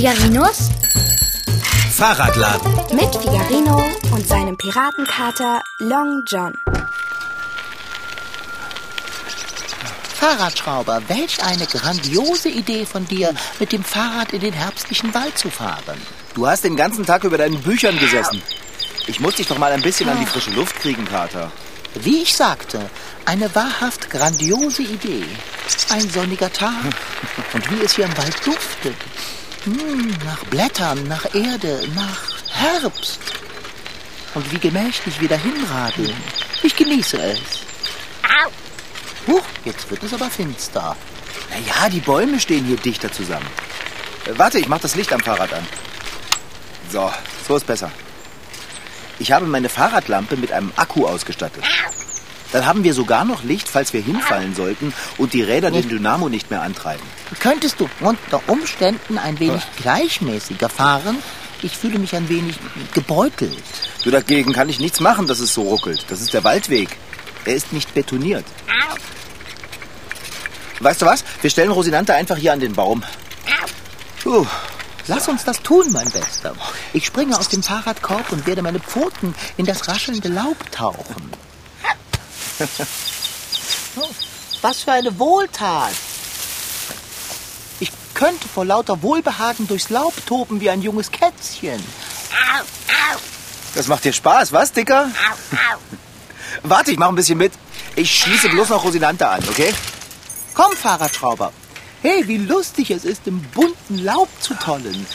Figarinos Fahrradladen. mit Figarino und seinem Piratenkater Long John. Fahrradschrauber, welch eine grandiose Idee von dir, mit dem Fahrrad in den herbstlichen Wald zu fahren. Du hast den ganzen Tag über deinen Büchern gesessen. Ich muss dich doch mal ein bisschen an die frische Luft kriegen, Kater. Wie ich sagte, eine wahrhaft grandiose Idee. Ein sonniger Tag. Und wie es hier im Wald duftet. Hm, nach Blättern, nach Erde, nach Herbst. Und wie gemächlich wir dahin radeln. Ich genieße es. Huch, jetzt wird es aber finster. Naja, die Bäume stehen hier dichter zusammen. Äh, warte, ich mach das Licht am Fahrrad an. So, so ist besser. Ich habe meine Fahrradlampe mit einem Akku ausgestattet. Dann haben wir sogar noch Licht, falls wir hinfallen sollten und die Räder den Dynamo nicht mehr antreiben. Könntest du unter Umständen ein wenig gleichmäßiger fahren? Ich fühle mich ein wenig gebeutelt. Du dagegen kann ich nichts machen, dass es so ruckelt. Das ist der Waldweg. Er ist nicht betoniert. Weißt du was? Wir stellen Rosinante einfach hier an den Baum. Puh. Lass uns das tun, mein Bester. Ich springe aus dem Fahrradkorb und werde meine Pfoten in das raschelnde Laub tauchen. Was für eine Wohltat! Ich könnte vor lauter Wohlbehagen durchs Laub toben wie ein junges Kätzchen. Das macht dir Spaß, was, Dicker? Warte, ich mach ein bisschen mit. Ich schließe bloß noch Rosinante an, okay? Komm, Fahrradschrauber. Hey, wie lustig es ist, im bunten Laub zu tollen.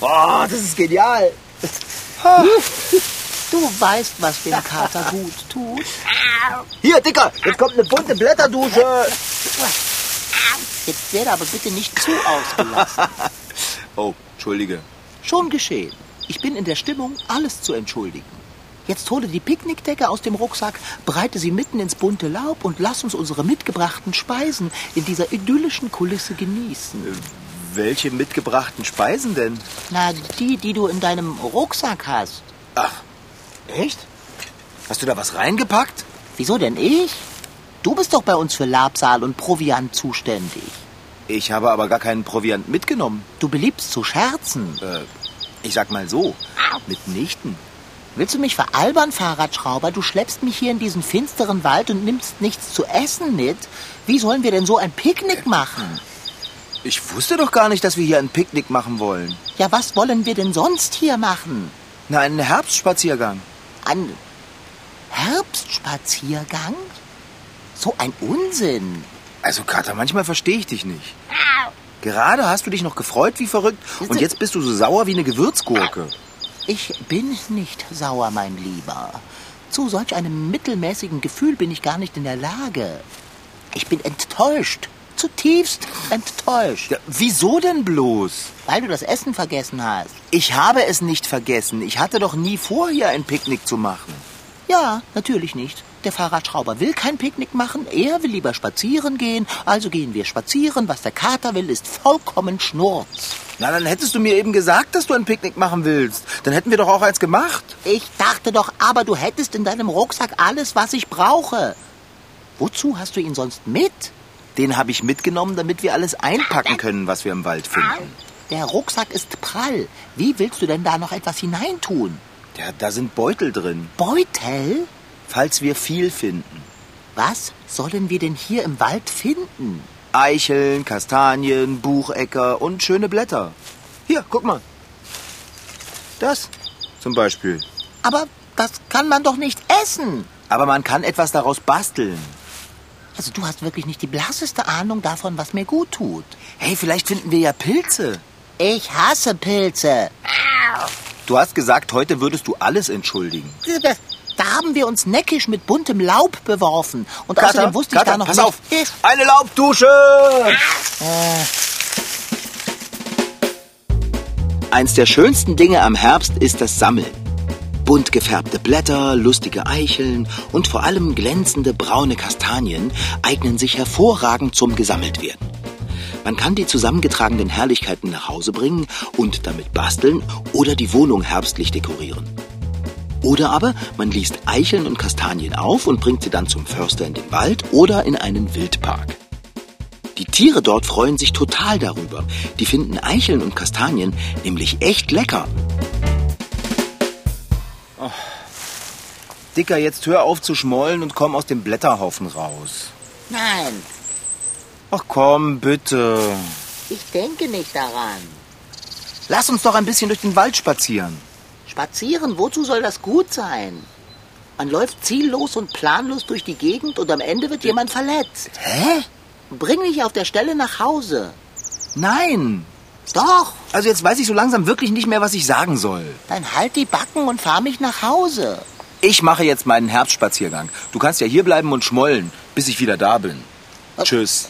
Boah, das ist genial. Du weißt, was dem Kater gut tut. Hier, Dicker, jetzt kommt eine bunte Blätterdusche. Jetzt werde aber bitte nicht zu ausgelassen. Oh, entschuldige. Schon geschehen. Ich bin in der Stimmung, alles zu entschuldigen. Jetzt hole die Picknickdecke aus dem Rucksack, breite sie mitten ins bunte Laub und lass uns unsere mitgebrachten Speisen in dieser idyllischen Kulisse genießen. Welche mitgebrachten Speisen denn? Na, die, die du in deinem Rucksack hast. Ach, echt? Hast du da was reingepackt? Wieso denn ich? Du bist doch bei uns für Labsal und Proviant zuständig. Ich habe aber gar keinen Proviant mitgenommen. Du beliebst zu scherzen. Äh, ich sag mal so, mitnichten. Willst du mich veralbern, Fahrradschrauber? Du schleppst mich hier in diesen finsteren Wald und nimmst nichts zu essen mit. Wie sollen wir denn so ein Picknick machen? Ich wusste doch gar nicht, dass wir hier ein Picknick machen wollen. Ja, was wollen wir denn sonst hier machen? Na, einen Herbstspaziergang. Ein Herbstspaziergang? So ein Unsinn. Also, Kater, manchmal verstehe ich dich nicht. Gerade hast du dich noch gefreut wie verrückt und jetzt bist du so sauer wie eine Gewürzgurke. Ich bin nicht sauer, mein Lieber. Zu solch einem mittelmäßigen Gefühl bin ich gar nicht in der Lage. Ich bin enttäuscht. Zutiefst enttäuscht. Ja, wieso denn bloß? Weil du das Essen vergessen hast. Ich habe es nicht vergessen. Ich hatte doch nie vor, hier ein Picknick zu machen. Ja, natürlich nicht. Der Fahrradschrauber will kein Picknick machen, er will lieber spazieren gehen, also gehen wir spazieren. Was der Kater will, ist vollkommen Schnurz. Na, dann hättest du mir eben gesagt, dass du ein Picknick machen willst. Dann hätten wir doch auch eins gemacht. Ich dachte doch, aber du hättest in deinem Rucksack alles, was ich brauche. Wozu hast du ihn sonst mit? Den habe ich mitgenommen, damit wir alles einpacken können, was wir im Wald finden. Der Rucksack ist prall. Wie willst du denn da noch etwas hineintun? Ja, da sind Beutel drin, Beutel? falls wir viel finden. Was sollen wir denn hier im Wald finden? Eicheln, Kastanien, Buchecker und schöne Blätter. Hier, guck mal. Das zum Beispiel. Aber das kann man doch nicht essen. Aber man kann etwas daraus basteln. Also du hast wirklich nicht die blasseste Ahnung davon, was mir gut tut. Hey, vielleicht finden wir ja Pilze. Ich hasse Pilze. Du hast gesagt, heute würdest du alles entschuldigen. Da haben wir uns neckisch mit buntem Laub beworfen. Und außerdem wusste ich Kater, da noch pass nicht... auf. Eine Laubdusche! Eins der schönsten Dinge am Herbst ist das Sammeln. Bunt gefärbte Blätter, lustige Eicheln und vor allem glänzende braune Kastanien eignen sich hervorragend zum Gesammeltwerden. Man kann die zusammengetragenen Herrlichkeiten nach Hause bringen und damit basteln oder die Wohnung herbstlich dekorieren. Oder aber man liest Eicheln und Kastanien auf und bringt sie dann zum Förster in den Wald oder in einen Wildpark. Die Tiere dort freuen sich total darüber. Die finden Eicheln und Kastanien nämlich echt lecker. Dicker, jetzt hör auf zu schmollen und komm aus dem Blätterhaufen raus. Nein, Ach komm, bitte. ich denke nicht daran. Lass uns doch ein bisschen durch den Wald spazieren. Spazieren, wozu soll das gut sein? Man läuft ziellos und planlos durch die Gegend und am Ende wird jemand verletzt. Hä? Bring mich auf der Stelle nach Hause. Nein. Doch, Also jetzt weiß ich so langsam wirklich nicht mehr, was ich sagen soll. dann halt die Backen und fahr mich nach Hause. Ich mache jetzt meinen Herbstspaziergang. Du kannst ja hier bleiben und schmollen, bis ich wieder da bin. Tschüss.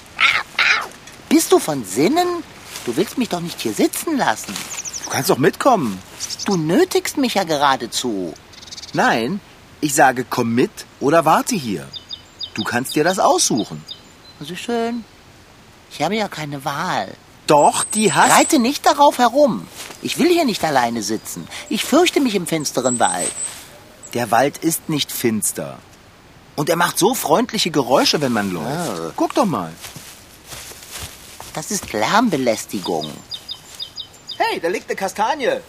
Bist du von Sinnen? Du willst mich doch nicht hier sitzen lassen. Du kannst doch mitkommen. Du nötigst mich ja geradezu. Nein, ich sage, komm mit oder warte hier. Du kannst dir das aussuchen. Also schön. Ich habe ja keine Wahl. Doch, die hast Reite nicht darauf herum. Ich will hier nicht alleine sitzen. Ich fürchte mich im finsteren Wald. Der Wald ist nicht finster. Und er macht so freundliche Geräusche, wenn man läuft. Ah. Guck doch mal. Das ist Lärmbelästigung. Hey, da liegt eine Kastanie.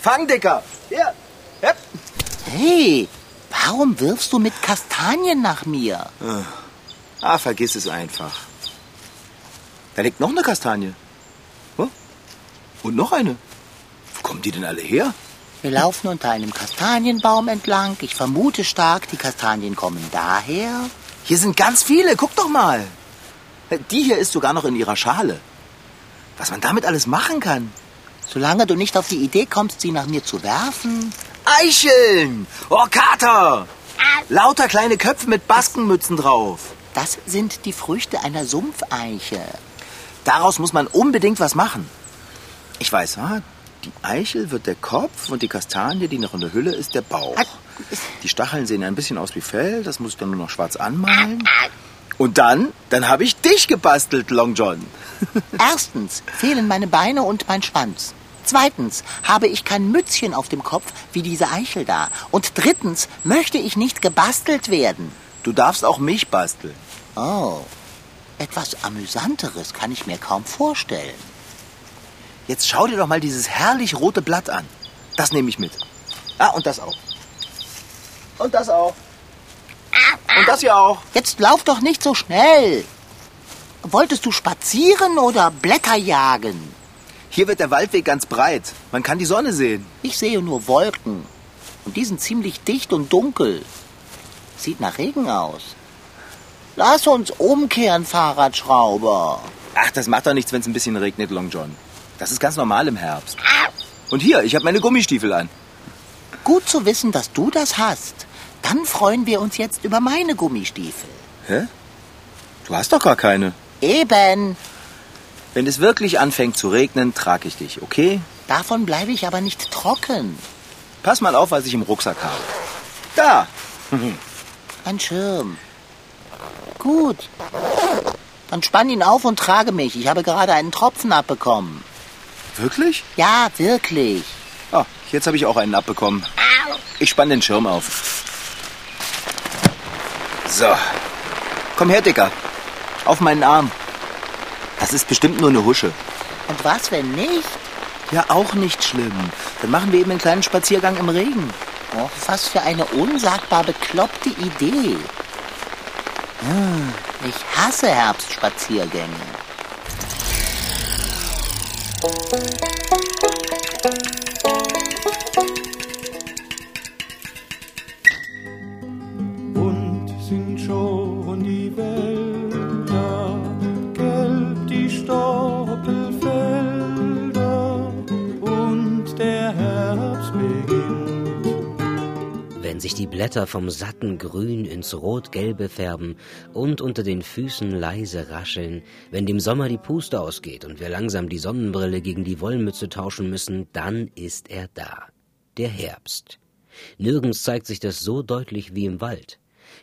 Fang, Dicker. Hier. Hep. Hey, warum wirfst du mit Kastanien nach mir? Ah, vergiss es einfach. Da liegt noch eine Kastanie. Und noch eine. Wo kommen die denn alle her? Wir laufen unter einem Kastanienbaum entlang. Ich vermute stark, die Kastanien kommen daher. Hier sind ganz viele. Guck doch mal. Die hier ist sogar noch in ihrer Schale. Was man damit alles machen kann. Solange du nicht auf die Idee kommst, sie nach mir zu werfen. Eicheln! Oh, Kater! Lauter kleine Köpfe mit Baskenmützen drauf. Das sind die Früchte einer Sumpfeiche. Daraus muss man unbedingt was machen. Ich weiß, ah, die Eichel wird der Kopf und die Kastanie, die noch in der Hülle ist, der Bauch. Die Stacheln sehen ein bisschen aus wie Fell, das muss ich dann nur noch schwarz anmalen. Und dann, dann habe ich dich gebastelt, Long John. Erstens fehlen meine Beine und mein Schwanz. Zweitens habe ich kein Mützchen auf dem Kopf wie diese Eichel da. Und drittens möchte ich nicht gebastelt werden. Du darfst auch mich basteln. Oh, etwas Amüsanteres kann ich mir kaum vorstellen. Jetzt schau dir doch mal dieses herrlich rote Blatt an. Das nehme ich mit. Ah, und das auch. Und das auch. Und das hier auch. Jetzt lauf doch nicht so schnell. Wolltest du spazieren oder Blätter jagen? Hier wird der Waldweg ganz breit. Man kann die Sonne sehen. Ich sehe nur Wolken. Und die sind ziemlich dicht und dunkel. Sieht nach Regen aus. Lass uns umkehren, Fahrradschrauber. Ach, das macht doch nichts, wenn es ein bisschen regnet, Long John. Das ist ganz normal im Herbst. Und hier, ich habe meine Gummistiefel an. Gut zu wissen, dass du das hast. Dann freuen wir uns jetzt über meine Gummistiefel. Hä? Du hast doch gar keine. Eben. Wenn es wirklich anfängt zu regnen, trage ich dich, okay? Davon bleibe ich aber nicht trocken. Pass mal auf, was ich im Rucksack habe. Da! Ein Schirm. Gut. Dann spann ihn auf und trage mich. Ich habe gerade einen Tropfen abbekommen. Wirklich? Ja, wirklich. Oh, jetzt habe ich auch einen abbekommen. Ich spann den Schirm auf. So. Komm her, Dicker. Auf meinen Arm. Das ist bestimmt nur eine Husche. Und was, wenn nicht? Ja, auch nicht schlimm. Dann machen wir eben einen kleinen Spaziergang im Regen. Oh, was für eine unsagbar bekloppte Idee. Hm, ich hasse Herbstspaziergänge. Sich die Blätter vom satten Grün ins Rot-Gelbe färben und unter den Füßen leise rascheln, wenn dem Sommer die Puste ausgeht und wir langsam die Sonnenbrille gegen die Wollmütze tauschen müssen, dann ist er da. Der Herbst. Nirgends zeigt sich das so deutlich wie im Wald.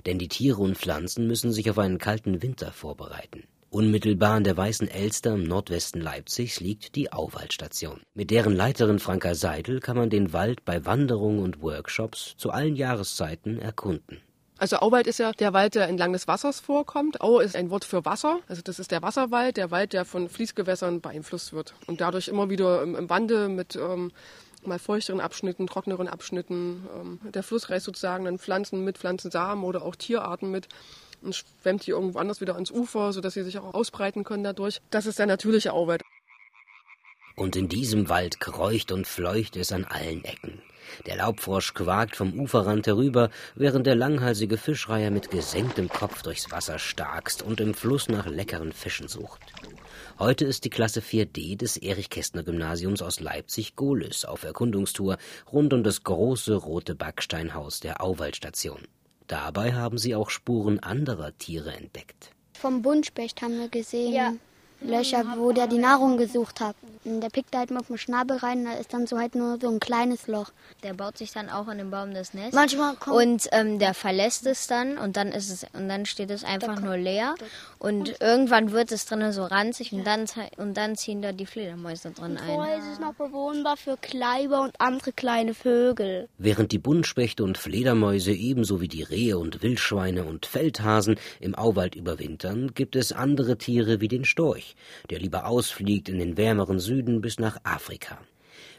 Denn die Tiere und Pflanzen müssen sich auf einen kalten Winter vorbereiten. Unmittelbar an der Weißen Elster im Nordwesten Leipzigs liegt die Auwaldstation. Mit deren Leiterin Franka Seidel kann man den Wald bei Wanderungen und Workshops zu allen Jahreszeiten erkunden. Also Auwald ist ja der Wald, der entlang des Wassers vorkommt. Au ist ein Wort für Wasser. Also das ist der Wasserwald, der Wald, der von Fließgewässern beeinflusst wird und dadurch immer wieder im, im Wandel mit ähm, mal feuchteren Abschnitten, trockeneren Abschnitten. Ähm, der Fluss reißt sozusagen dann Pflanzen mit, Pflanzensamen oder auch Tierarten mit und schwemmt die irgendwo anders wieder ans Ufer, sodass sie sich auch ausbreiten können dadurch. Das ist der natürliche Auwald. Und in diesem Wald kreucht und fleucht es an allen Ecken. Der Laubfrosch quakt vom Uferrand herüber, während der langhalsige Fischreiher mit gesenktem Kopf durchs Wasser starkst und im Fluss nach leckeren Fischen sucht. Heute ist die Klasse 4D des Erich-Kästner-Gymnasiums aus Leipzig-Gohlis auf Erkundungstour rund um das große rote Backsteinhaus der Auwaldstation. Dabei haben sie auch Spuren anderer Tiere entdeckt. Vom Buntspecht haben wir gesehen. Ja. Löcher, wo der die Nahrung gesucht hat. Und der pickt halt mal auf den Schnabel rein, da ist dann so halt nur so ein kleines Loch. Der baut sich dann auch in den Baum das Nest. Manchmal kommt und ähm, der verlässt es dann und dann ist es und dann steht es einfach nur leer und irgendwann wird es drinnen so ranzig und dann und dann ziehen da die Fledermäuse drin ein. Vorher ist es noch bewohnbar für Kleiber und andere kleine Vögel. Während die Buntspechte und Fledermäuse ebenso wie die Rehe und Wildschweine und Feldhasen im Auwald überwintern, gibt es andere Tiere wie den Storch, der lieber ausfliegt in den wärmeren Süden bis nach Afrika.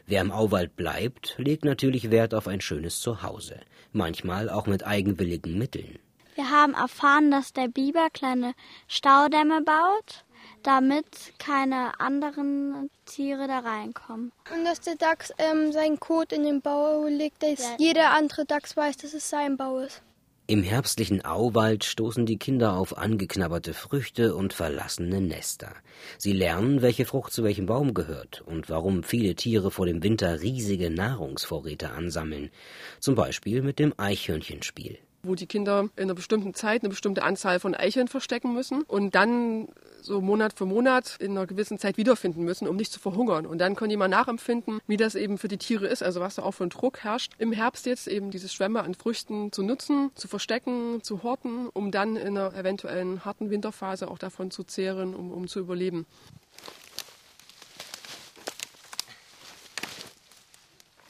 Wer im Auwald bleibt, legt natürlich Wert auf ein schönes Zuhause, manchmal auch mit eigenwilligen Mitteln. Wir haben erfahren, dass der Biber kleine Staudämme baut, damit keine anderen Tiere da reinkommen. Und dass der Dachs ähm, seinen Kot in den Bau legt, dass ja. jeder andere Dachs weiß, dass es sein Bau ist. Im herbstlichen Auwald stoßen die Kinder auf angeknabberte Früchte und verlassene Nester. Sie lernen, welche Frucht zu welchem Baum gehört und warum viele Tiere vor dem Winter riesige Nahrungsvorräte ansammeln, zum Beispiel mit dem Eichhörnchenspiel wo die Kinder in einer bestimmten Zeit eine bestimmte Anzahl von Eicheln verstecken müssen und dann so Monat für Monat in einer gewissen Zeit wiederfinden müssen, um nicht zu verhungern. Und dann können die mal nachempfinden, wie das eben für die Tiere ist, also was da auch für ein Druck herrscht. Im Herbst jetzt eben diese Schwämme an Früchten zu nutzen, zu verstecken, zu horten, um dann in einer eventuellen harten Winterphase auch davon zu zehren, um, um zu überleben.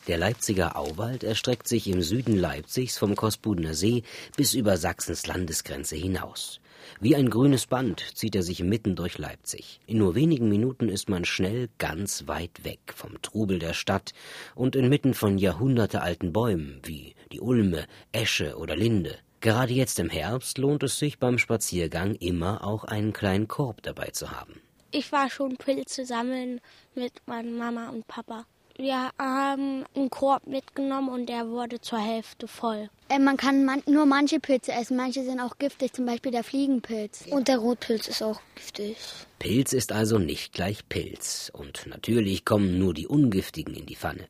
Der Leipziger Auwald erstreckt sich im Süden Leipzigs vom Kosbudener See bis über Sachsens Landesgrenze hinaus. Wie ein grünes Band zieht er sich mitten durch Leipzig. In nur wenigen Minuten ist man schnell ganz weit weg vom Trubel der Stadt und inmitten von jahrhundertealten Bäumen wie die Ulme, Esche oder Linde. Gerade jetzt im Herbst lohnt es sich beim Spaziergang immer auch einen kleinen Korb dabei zu haben. Ich war schon Pilze sammeln mit meiner Mama und Papa. Wir haben einen Korb mitgenommen und der wurde zur Hälfte voll. Äh, man kann man nur manche Pilze essen, manche sind auch giftig, zum Beispiel der Fliegenpilz. Und der Rotpilz ist auch giftig. Pilz ist also nicht gleich Pilz. Und natürlich kommen nur die ungiftigen in die Pfanne.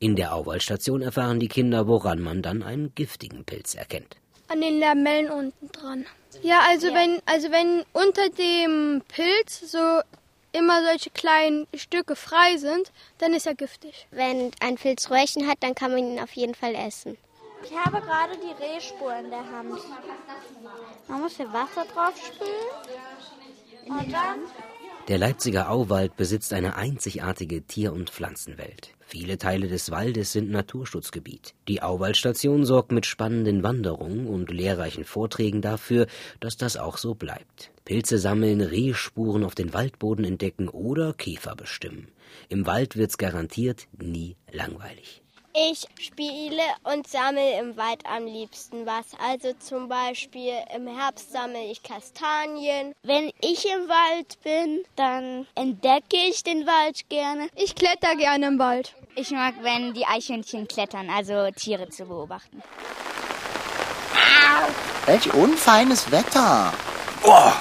In der Auwaldstation erfahren die Kinder, woran man dann einen giftigen Pilz erkennt. An den Lamellen unten dran. Ja, also ja. wenn also wenn unter dem Pilz so immer solche kleinen Stücke frei sind, dann ist er giftig. Wenn ein Pilz Röhrchen hat, dann kann man ihn auf jeden Fall essen. Ich habe gerade die Rehspur in der Hand. Man muss hier Wasser drauf spülen. Und dann der Leipziger Auwald besitzt eine einzigartige Tier- und Pflanzenwelt. Viele Teile des Waldes sind Naturschutzgebiet. Die Auwaldstation sorgt mit spannenden Wanderungen und lehrreichen Vorträgen dafür, dass das auch so bleibt. Pilze sammeln, Rehspuren auf den Waldboden entdecken oder Käfer bestimmen. Im Wald wird's garantiert nie langweilig. Ich spiele und sammle im Wald am liebsten was. Also zum Beispiel im Herbst sammle ich Kastanien. Wenn ich im Wald bin, dann entdecke ich den Wald gerne. Ich kletter gerne im Wald. Ich mag, wenn die Eichhörnchen klettern, also Tiere zu beobachten. Welch unfeines Wetter. Oh,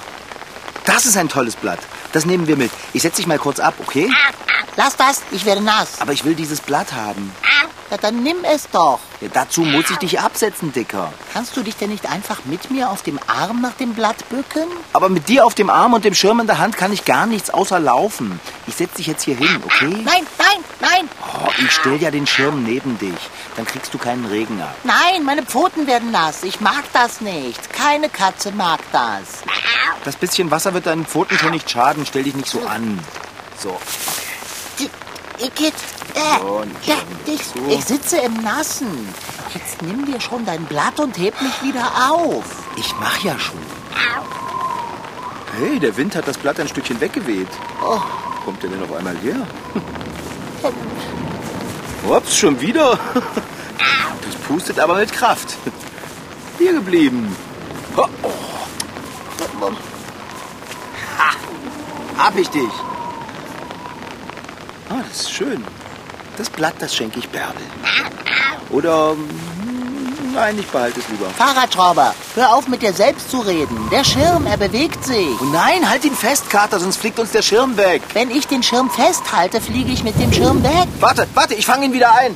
das ist ein tolles Blatt. Das nehmen wir mit. Ich setze dich mal kurz ab, okay? Lass das, ich werde nass. Aber ich will dieses Blatt haben. Ja, dann nimm es doch. Ja, dazu muss ich dich absetzen, Dicker. Kannst du dich denn nicht einfach mit mir auf dem Arm nach dem Blatt bücken? Aber mit dir auf dem Arm und dem Schirm in der Hand kann ich gar nichts außer laufen. Ich setze dich jetzt hier hin, okay? Nein, nein, nein. Oh, ich stell ja den Schirm neben dich. Dann kriegst du keinen Regen ab. Nein, meine Pfoten werden nass. Ich mag das nicht. Keine Katze mag das. Das bisschen Wasser wird deinen Pfoten schon nicht schaden. Stell dich nicht so an. So. Igitt, Äh, Und ja, ich, ich sitze im Nassen. Jetzt nimm dir schon dein Blatt und heb mich wieder auf. Ich mach ja schon. Hey, der Wind hat das Blatt ein Stückchen weggeweht. Oh. Kommt der denn auf einmal her? Ups, schon wieder. Das pustet aber mit Kraft. Hier geblieben. Oh, oh. Ha, hab ich dich. Ah, das ist schön. Das Blatt, das schenke ich Bärbel. Oder, hm, nein, ich behalte es lieber. Fahrradschrauber, hör auf mit dir selbst zu reden. Der Schirm, er bewegt sich. Oh nein, halt ihn fest, Kater, sonst fliegt uns der Schirm weg. Wenn ich den Schirm festhalte, fliege ich mit dem Schirm weg. Warte, warte, ich fange ihn wieder ein.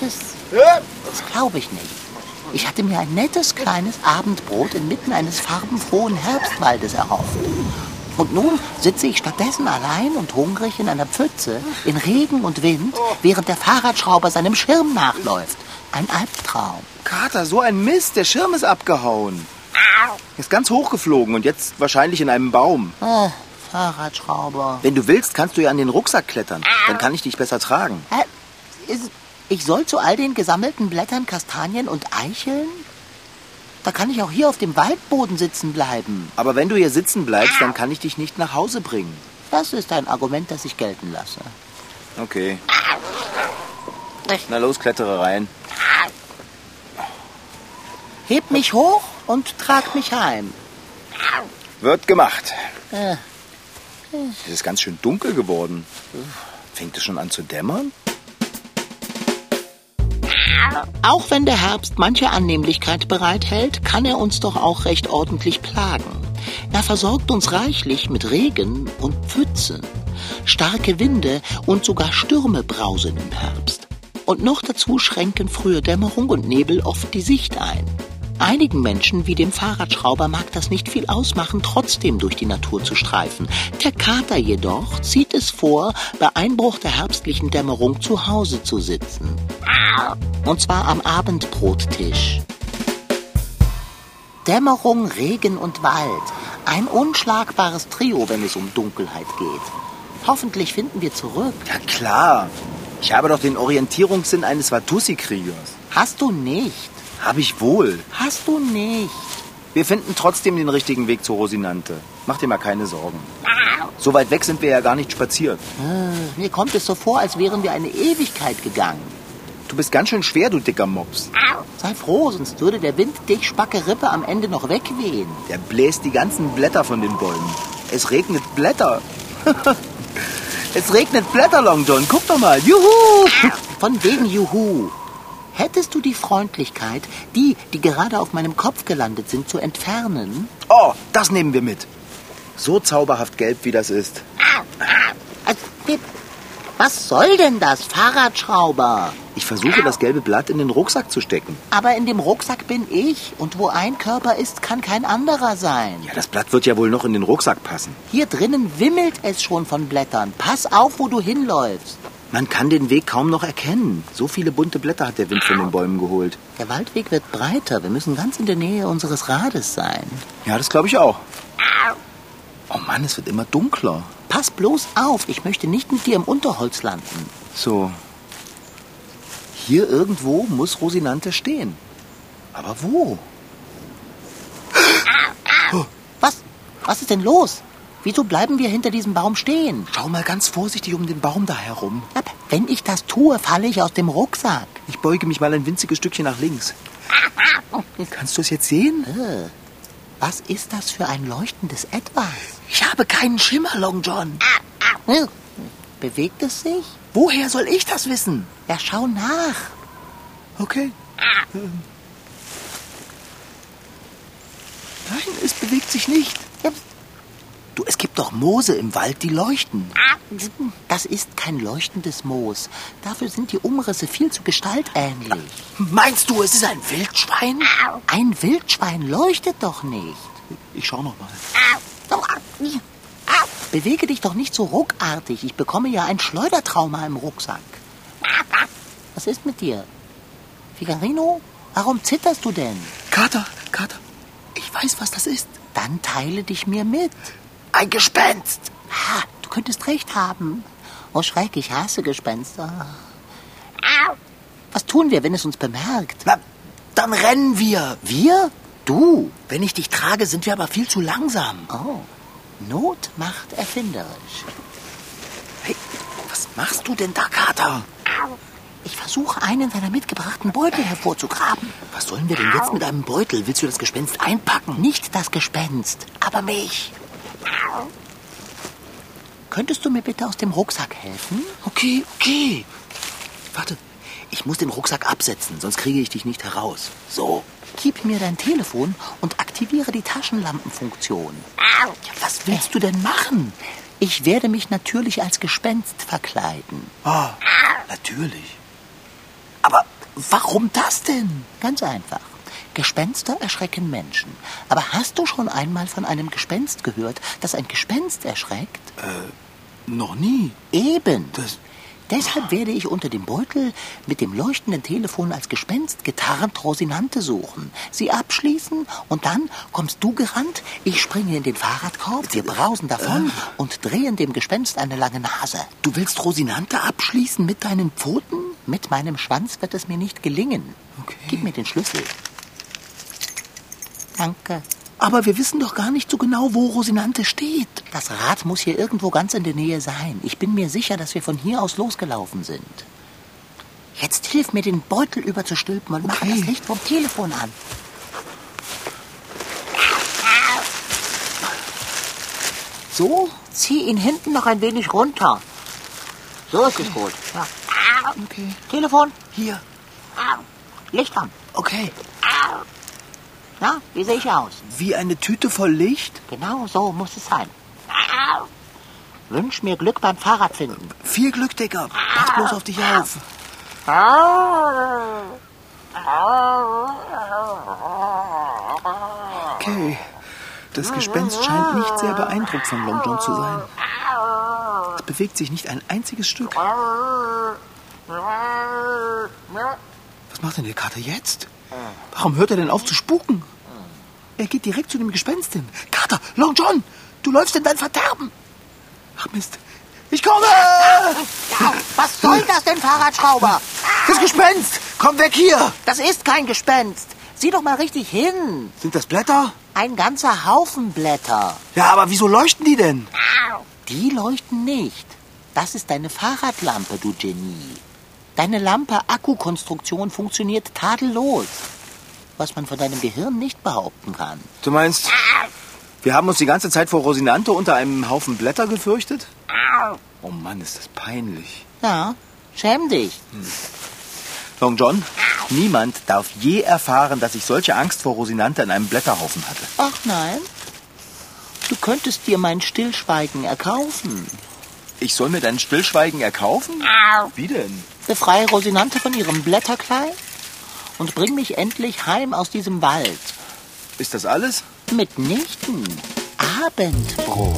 Das, das glaube ich nicht. Ich hatte mir ein nettes kleines Abendbrot inmitten eines farbenfrohen Herbstwaldes erhofft. Und nun sitze ich stattdessen allein und hungrig in einer Pfütze, in Regen und Wind, während der Fahrradschrauber seinem Schirm nachläuft. Ein Albtraum. Kater, so ein Mist, der Schirm ist abgehauen. Ist ganz hochgeflogen und jetzt wahrscheinlich in einem Baum. Äh, Fahrradschrauber. Wenn du willst, kannst du ja an den Rucksack klettern. Dann kann ich dich besser tragen. Äh, ich soll zu all den gesammelten Blättern, Kastanien und Eicheln? Da kann ich auch hier auf dem Waldboden sitzen bleiben. Aber wenn du hier sitzen bleibst, dann kann ich dich nicht nach Hause bringen. Das ist ein Argument, das ich gelten lasse. Okay. Na los, klettere rein. Heb mich hoch und trag mich heim. Wird gemacht. Äh, Es ist ganz schön dunkel geworden. Fängt es schon an zu dämmern? Auch wenn der Herbst manche Annehmlichkeit bereithält, kann er uns doch auch recht ordentlich plagen. Er versorgt uns reichlich mit Regen und Pfützen. Starke Winde und sogar Stürme brausen im Herbst. Und noch dazu schränken frühe Dämmerung und Nebel oft die Sicht ein. Einigen Menschen wie dem Fahrradschrauber mag das nicht viel ausmachen, trotzdem durch die Natur zu streifen. Der Kater jedoch zieht es vor, bei Einbruch der herbstlichen Dämmerung zu Hause zu sitzen. Und zwar am Abendbrottisch. Dämmerung, Regen und Wald. Ein unschlagbares Trio, wenn es um Dunkelheit geht. Hoffentlich finden wir zurück. Ja klar. Ich habe doch den Orientierungssinn eines Watussi-Kriegers. Hast du nicht. Habe ich wohl. Hast du nicht. Wir finden trotzdem den richtigen Weg zur Rosinante. Mach dir mal keine Sorgen. So weit weg sind wir ja gar nicht spaziert. Äh, Mir kommt es so vor, als wären wir eine Ewigkeit gegangen. Du bist ganz schön schwer, du dicker Mops. Sei froh, sonst würde der Wind dich spacke Rippe am Ende noch wegwehen. Der bläst die ganzen Blätter von den Bäumen. Es regnet Blätter. es regnet Blätter, Long John. Guck doch mal. Juhu! Von wegen Juhu. Hättest du die Freundlichkeit, die, die gerade auf meinem Kopf gelandet sind, zu entfernen? Oh, das nehmen wir mit. So zauberhaft gelb, wie das ist. Also, was soll denn das, Fahrradschrauber? Ich versuche, das gelbe Blatt in den Rucksack zu stecken. Aber in dem Rucksack bin ich. Und wo ein Körper ist, kann kein anderer sein. Ja, das Blatt wird ja wohl noch in den Rucksack passen. Hier drinnen wimmelt es schon von Blättern. Pass auf, wo du hinläufst. Man kann den Weg kaum noch erkennen. So viele bunte Blätter hat der Wind von den Bäumen geholt. Der Waldweg wird breiter. Wir müssen ganz in der Nähe unseres Rades sein. Ja, das glaube ich auch. Oh Mann, es wird immer dunkler. Pass bloß auf, ich möchte nicht mit dir im Unterholz landen. So. Hier irgendwo muss Rosinante stehen. Aber wo? Was? Was ist denn los? Wieso bleiben wir hinter diesem Baum stehen? Schau mal ganz vorsichtig um den Baum da herum. Wenn ich das tue, falle ich aus dem Rucksack. Ich beuge mich mal ein winziges Stückchen nach links. Kannst du es jetzt sehen? Äh, Was ist das für ein leuchtendes Etwas? Ich habe keinen Schimmer, Long John. Äh, Bewegt es sich? Woher soll ich das wissen? Ja, schau nach. Okay. Ähm. Nein, es bewegt sich nicht. Du, es gibt doch Moose im Wald, die leuchten. Das ist kein leuchtendes Moos. Dafür sind die Umrisse viel zu gestaltähnlich. Meinst du, es ist ein Wildschwein? Ein Wildschwein leuchtet doch nicht. Ich schau noch mal. Bewege dich doch nicht so ruckartig. Ich bekomme ja ein Schleudertrauma im Rucksack. Was ist mit dir? Figarino, warum zitterst du denn? Kater, Kater, ich weiß, was das ist. Dann teile dich mir mit. Ein Gespenst. Ha, du könntest recht haben. Oh, Schreck, ich hasse Gespenster. Was tun wir, wenn es uns bemerkt? Na, dann rennen wir. Wir? Du? Wenn ich dich trage, sind wir aber viel zu langsam. Oh, Not macht erfinderisch. Hey, was machst du denn da, Kater? Ich versuche, einen deiner mitgebrachten Beutel hervorzugraben. Was sollen wir denn jetzt mit einem Beutel? Willst du das Gespenst einpacken? Nicht das Gespenst, aber mich. Könntest du mir bitte aus dem Rucksack helfen? Okay, okay. Warte, ich muss den Rucksack absetzen, sonst kriege ich dich nicht heraus. So. Gib mir dein Telefon und aktiviere die Taschenlampenfunktion. Was willst du denn machen? Ich werde mich natürlich als Gespenst verkleiden. Oh, natürlich. Aber warum das denn? Ganz einfach. Gespenster erschrecken Menschen. Aber hast du schon einmal von einem Gespenst gehört, das ein Gespenst erschreckt? Äh, noch nie. Eben. Das, Deshalb werde ich unter dem Beutel mit dem leuchtenden Telefon als Gespenst getarnt Rosinante suchen, sie abschließen und dann kommst du gerannt, ich springe in den Fahrradkorb, wir brausen davon und drehen dem Gespenst eine lange Nase. du willst Rosinante abschließen mit deinen Pfoten? Mit meinem Schwanz wird es mir nicht gelingen. Okay. Gib mir den Schlüssel. Danke. Aber wir wissen doch gar nicht so genau, wo Rosinante steht. Das Rad muss hier irgendwo ganz in der Nähe sein. Ich bin mir sicher, dass wir von hier aus losgelaufen sind. Jetzt hilf mir, den Beutel überzustülpen und mach Okay. das Licht vom Telefon an. So, zieh ihn hinten noch ein wenig runter. So ist es gut. Ja. Okay. Telefon, Hier. Licht an. Okay. Na, wie sehe ich aus? Wie eine Tüte voll Licht? Genau so muss es sein. Wünsch mir Glück beim Fahrradfinden. Viel Glück, Dicker. Pass bloß auf dich auf. Okay. Das Gespenst scheint nicht sehr beeindruckt von Long John zu sein. Es bewegt sich nicht ein einziges Stück. Was macht denn der Kater jetzt? Warum hört er denn auf zu spuken? Er geht direkt zu dem Gespenst hin. Kater, Long John, du läufst in dein Verderben. Ach Mist, ich komme! Was soll das denn, Fahrradschrauber? Das Gespenst, komm weg hier! Das ist kein Gespenst. Sieh doch mal richtig hin. Sind das Blätter? Ein ganzer Haufen Blätter. Ja, aber wieso leuchten die denn? Die leuchten nicht. Das ist deine Fahrradlampe, du Genie. Deine Lampe-Akkukonstruktion funktioniert tadellos. Was man von deinem Gehirn nicht behaupten kann. Du meinst, wir haben uns die ganze Zeit vor Rosinante unter einem Haufen Blätter gefürchtet? Oh Mann, ist das peinlich. Ja, schäm dich. Long John, niemand darf je erfahren, dass ich solche Angst vor Rosinante an einem Blätterhaufen hatte. Ach nein. Du könntest dir mein Stillschweigen erkaufen. Ich soll mir dein Stillschweigen erkaufen? Wie denn? Befreie Rosinante von ihrem Blätterkleid und bring mich endlich heim aus diesem Wald. Ist das alles? Mitnichten. Abendbrot.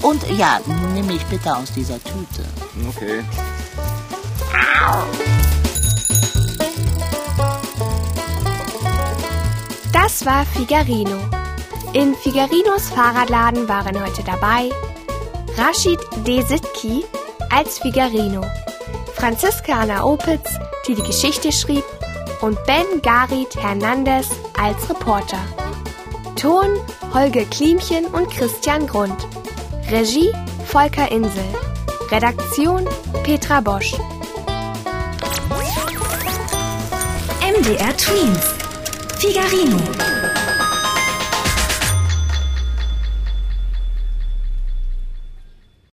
Und ja, nimm mich bitte aus dieser Tüte. Okay. Das war Figarino. In Figarinos Fahrradladen waren heute dabei Rashid Desitki als Figarino, Franziska Anna Opitz, die die Geschichte schrieb, und Ben Garit Hernandez als Reporter. Ton Holger Klimchen und Christian Grund. Regie Volker Insel. Redaktion Petra Bosch. MDR Twins. Figarino.